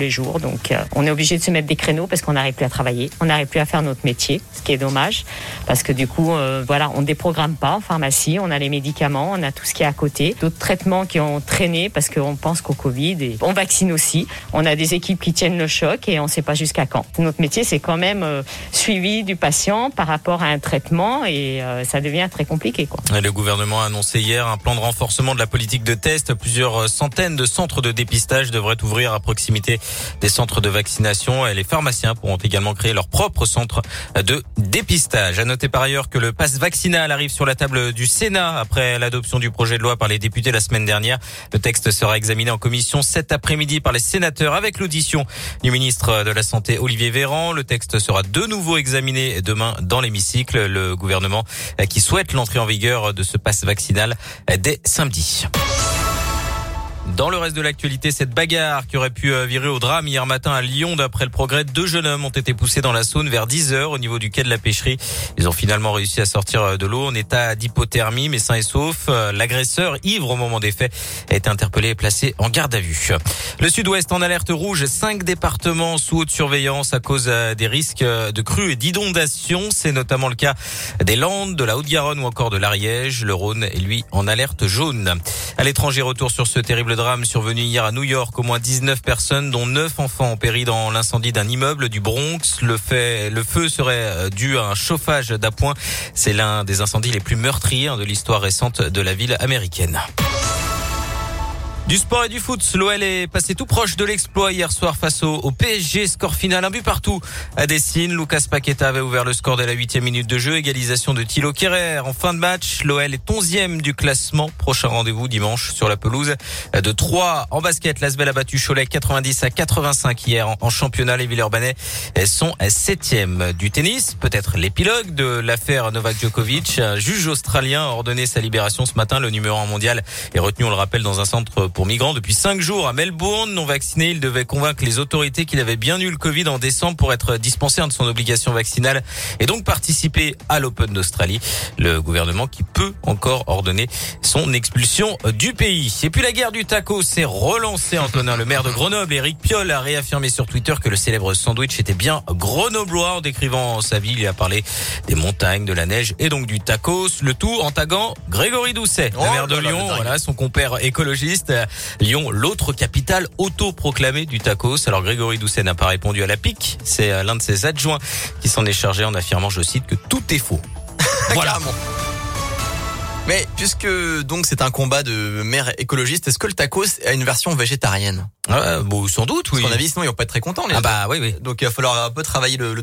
les jours. Donc, euh, on est obligé de se mettre des créneaux parce qu'on n'arrive plus à travailler, on n'arrive plus à faire notre métier, ce qui est dommage parce que du coup, euh, voilà, on déprogramme pas en pharmacie, on a les médicaments, on a tout ce qui est à côté, d'autres traitements qui ont traîné parce qu'on pense qu'au Covid et on vaccine aussi. On a des équipes qui tiennent le choc et on ne sait pas jusqu'à quand. Notre métier, c'est quand même euh, suivi du patient par rapport à un traitement et euh, ça devient très compliqué. Quoi. Le gouvernement a annoncé hier un plan de renforcement de la politique de test. Plusieurs centaines de centres de dépistage devraient ouvrir à proximité des centres de vaccination. Et les pharmaciens pourront également créer leur propre centre de dépistage. À noter par ailleurs que le pass vaccinal arrive sur la table du Sénat après l'adoption du projet de loi par les députés la semaine dernière. Le texte sera examiné en commission cet après-midi par les sénateurs avec l'audition du ministre de la Santé Olivier Véran. Le texte sera de nouveau examiné demain dans l'hémicycle. Le gouvernement qui souhaite l'entrée en vigueur de ce pass vaccinal dès samedi. Dans le reste de l'actualité, cette bagarre qui aurait pu euh, virer au drame hier matin à Lyon, d'après le progrès, deux jeunes hommes ont été poussés dans la Saône vers 10 heures au niveau du quai de la pêcherie. Ils ont finalement réussi à sortir euh, de l'eau en état d'hypothermie, mais sain et sauf. Euh, l'agresseur, ivre au moment des faits, a été interpellé et placé en garde à vue. Le sud-ouest en alerte rouge, cinq départements sous haute surveillance à cause des risques de crues et d'inondations. C'est notamment le cas des Landes, de la Haute-Garonne ou encore de l'Ariège. Le Rhône est lui en alerte jaune. À l'étranger, retour sur ce terrible drame survenu hier à New York. Au moins 19 personnes, dont 9 enfants, ont péri dans l'incendie d'un immeuble du Bronx. Le, feu serait euh, dû à un chauffage d'appoint. C'est l'un des incendies les plus meurtriers hein, de l'histoire récente de la ville américaine. Du sport et du foot, l'OL est passé tout proche de l'exploit hier soir face au, PSG. Score final, un but partout à Dessine. Lucas Paqueta avait ouvert le score dès la huitième minute de jeu. Égalisation de Thilo Kerrer. En fin de match, l'OL est onzième du classement. Prochain rendez-vous dimanche sur la pelouse de 3 en basket. L'Asbel a battu Cholet 90 à 85 hier en, championnat. Les Villeurbanais sont septième du tennis. Peut-être l'épilogue de l'affaire Novak Djokovic. Un juge australien a ordonné sa libération ce matin. Le numéro 1 mondial est retenu, on le rappelle, dans un centre pour migrants depuis cinq jours à Melbourne. Non vacciné, il devait convaincre les autorités qu'il avait bien eu le Covid en décembre pour être dispensé de son obligation vaccinale et donc participer à l'Open d'Australie. Le gouvernement qui peut encore ordonner son expulsion du pays. Et puis la guerre du taco s'est relancée. Antonin, le maire de Grenoble, Eric Piolle, a réaffirmé sur Twitter que le célèbre sandwich était bien grenoblois. En décrivant sa ville, il a parlé des montagnes, de la neige et donc du tacos. Le tout en taguant Grégory Doucet, le oh maire de Lyon, voilà, son compère écologiste. Lyon, l'autre capitale autoproclamée du tacos. Alors Grégory Doucet n'a pas répondu à la pique. C'est euh, l'un de ses adjoints qui s'en est chargé en affirmant, je cite, que tout est faux. voilà. Mais puisque donc c'est un combat de maire écologiste, est-ce que le tacos a une version végétarienne? Ah, bon, Sans doute, oui. Parce qu'on a vu, sinon ils vont pas être très contents. Les ah bah oui, oui. Donc il va falloir un peu travailler le, le